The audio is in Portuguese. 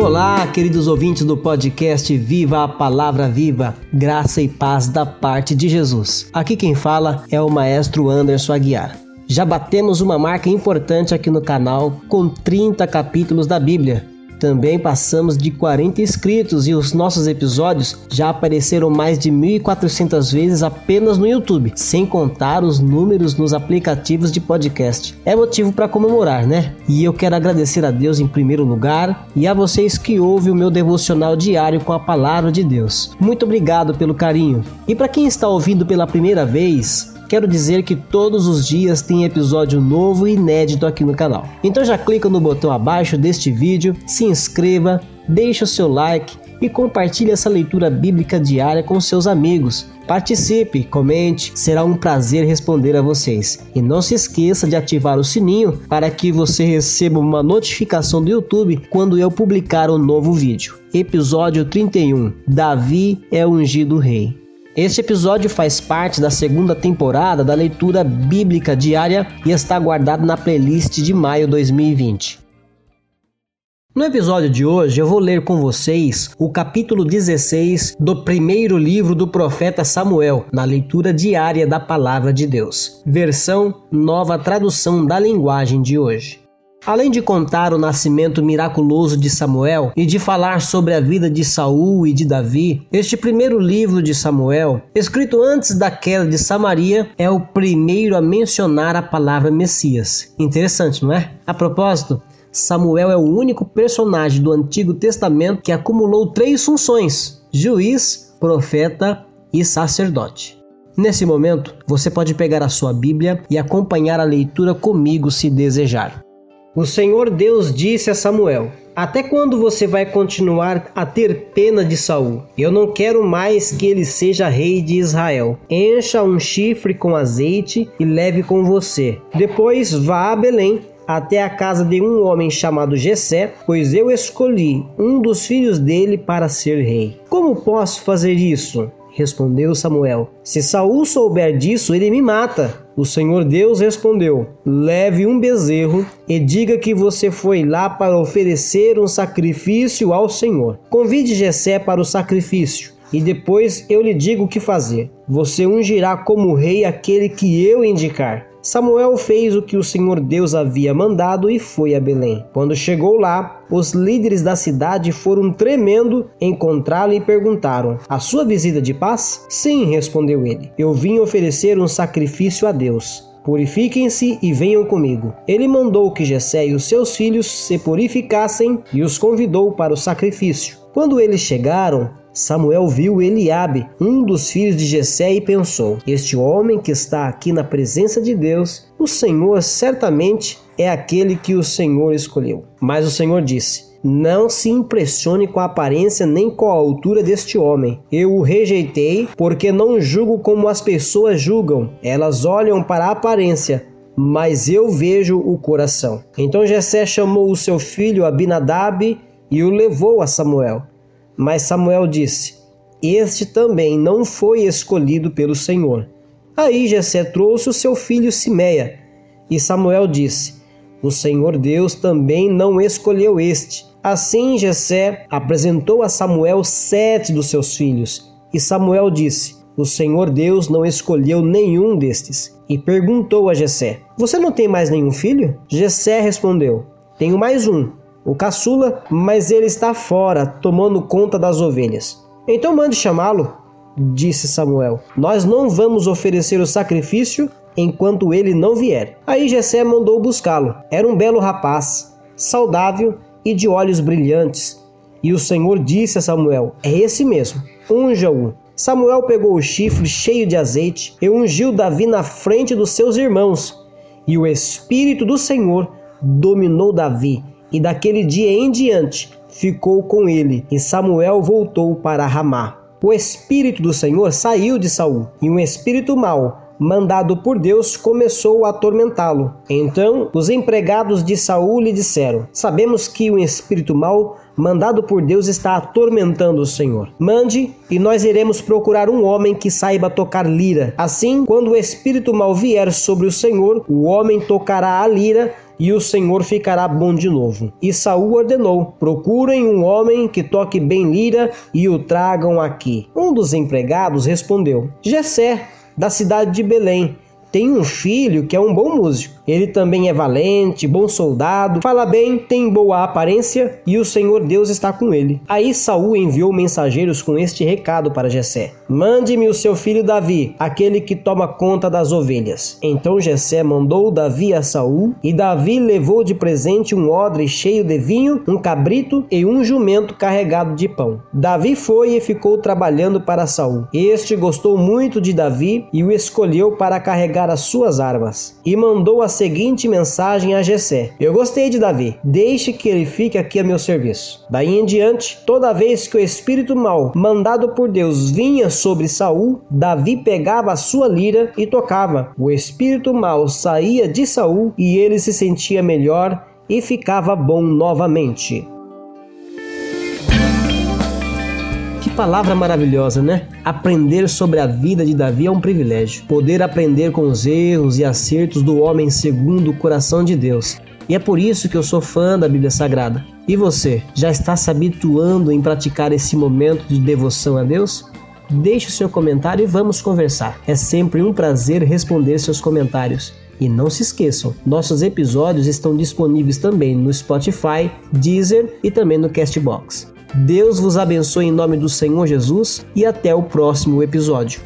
Olá, queridos ouvintes do podcast Viva a Palavra Viva, graça e paz da parte de Jesus. Aqui quem fala é o maestro Anderson Aguiar. Já batemos uma marca importante aqui no canal com 30 capítulos da Bíblia. Também passamos de 40 inscritos e os nossos episódios já apareceram mais de 1.400 vezes apenas no YouTube, sem contar os números nos aplicativos de podcast. É motivo para comemorar, né? E eu quero agradecer a Deus em primeiro lugar e a vocês que ouvem o meu devocional diário com a palavra de Deus. Muito obrigado pelo carinho. E para quem está ouvindo pela primeira vez, quero dizer que todos os dias tem episódio novo e inédito aqui no canal. Então já clica no botão abaixo deste vídeo, se inscreva, deixe o seu like e compartilhe essa leitura bíblica diária com seus amigos. Participe, comente, será um prazer responder a vocês. E não se esqueça de ativar o sininho para que você receba uma notificação do YouTube quando eu publicar um novo vídeo. Episódio 31: Davi é ungido rei. Este episódio faz parte da segunda temporada da leitura bíblica diária e está guardado na playlist de maio 2020. No episódio de hoje eu vou ler com vocês o capítulo 16 do primeiro livro do profeta Samuel, na leitura diária da palavra de Deus, versão nova tradução da linguagem de hoje. Além de contar o nascimento miraculoso de Samuel e de falar sobre a vida de Saul e de Davi, este primeiro livro de Samuel, escrito antes da queda de Samaria, é o primeiro a mencionar a palavra Messias. Interessante, não é? A propósito, Samuel é o único personagem do Antigo Testamento que acumulou três funções: juiz, profeta e sacerdote. Nesse momento, você pode pegar a sua Bíblia e acompanhar a leitura comigo se desejar. O Senhor Deus disse a Samuel: Até quando você vai continuar a ter pena de Saul? Eu não quero mais que ele seja rei de Israel. Encha um chifre com azeite e leve com você. Depois vá a Belém até a casa de um homem chamado Jessé, pois eu escolhi um dos filhos dele para ser rei. Como posso fazer isso? Respondeu Samuel: Se Saul souber disso, ele me mata. O Senhor Deus respondeu: Leve um bezerro e diga que você foi lá para oferecer um sacrifício ao Senhor. Convide Jessé para o sacrifício e depois eu lhe digo o que fazer. Você ungirá como rei aquele que eu indicar. Samuel fez o que o Senhor Deus havia mandado e foi a Belém. Quando chegou lá, os líderes da cidade foram tremendo encontrá-lo e perguntaram: A sua visita de paz? Sim, respondeu ele. Eu vim oferecer um sacrifício a Deus. Purifiquem-se e venham comigo. Ele mandou que Jessé e os seus filhos se purificassem e os convidou para o sacrifício. Quando eles chegaram, Samuel viu Eliabe, um dos filhos de Jessé, e pensou: Este homem que está aqui na presença de Deus, o Senhor certamente é aquele que o Senhor escolheu. Mas o Senhor disse: não se impressione com a aparência nem com a altura deste homem. Eu o rejeitei porque não julgo como as pessoas julgam. Elas olham para a aparência, mas eu vejo o coração. Então Jessé chamou o seu filho Abinadab e o levou a Samuel. Mas Samuel disse: Este também não foi escolhido pelo Senhor. Aí Jessé trouxe o seu filho Simeia, e Samuel disse: O Senhor Deus também não escolheu este. Assim Jessé apresentou a Samuel sete dos seus filhos, e Samuel disse: O Senhor Deus não escolheu nenhum destes. E perguntou a Jessé: Você não tem mais nenhum filho? Jessé respondeu: Tenho mais um, o caçula, mas ele está fora, tomando conta das ovelhas. Então mande chamá-lo, disse Samuel. Nós não vamos oferecer o sacrifício enquanto ele não vier. Aí Jessé mandou buscá-lo. Era um belo rapaz, saudável e de olhos brilhantes. E o Senhor disse a Samuel: É esse mesmo, unja-o. Samuel pegou o chifre cheio de azeite e ungiu Davi na frente dos seus irmãos. E o Espírito do Senhor dominou Davi e daquele dia em diante ficou com ele, e Samuel voltou para Ramá. O espírito do Senhor saiu de Saul, e um espírito mau, mandado por Deus, começou a atormentá-lo. Então os empregados de Saul lhe disseram: Sabemos que um espírito mau mandado por Deus está atormentando o Senhor. Mande e nós iremos procurar um homem que saiba tocar lira. Assim, quando o espírito mau vier sobre o Senhor, o homem tocará a lira e o Senhor ficará bom de novo. E Saul ordenou: procurem um homem que toque bem lira e o tragam aqui. Um dos empregados respondeu: Jessé, da cidade de Belém. Tem um filho que é um bom músico ele também é valente, bom soldado, fala bem, tem boa aparência e o Senhor Deus está com ele. Aí Saul enviou mensageiros com este recado para Jessé: Mande-me o seu filho Davi, aquele que toma conta das ovelhas. Então Jessé mandou Davi a Saul, e Davi levou de presente um odre cheio de vinho, um cabrito e um jumento carregado de pão. Davi foi e ficou trabalhando para Saul. Este gostou muito de Davi e o escolheu para carregar as suas armas, e mandou a seguinte mensagem a Jessé: Eu gostei de Davi, deixe que ele fique aqui a meu serviço. Daí em diante, toda vez que o espírito mau, mandado por Deus, vinha sobre Saul, Davi pegava a sua lira e tocava. O espírito mau saía de Saul e ele se sentia melhor e ficava bom novamente. Palavra maravilhosa, né? Aprender sobre a vida de Davi é um privilégio. Poder aprender com os erros e acertos do homem segundo o coração de Deus. E é por isso que eu sou fã da Bíblia Sagrada. E você, já está se habituando em praticar esse momento de devoção a Deus? Deixe o seu comentário e vamos conversar. É sempre um prazer responder seus comentários. E não se esqueçam, nossos episódios estão disponíveis também no Spotify, Deezer e também no Castbox. Deus vos abençoe em nome do Senhor Jesus e até o próximo episódio.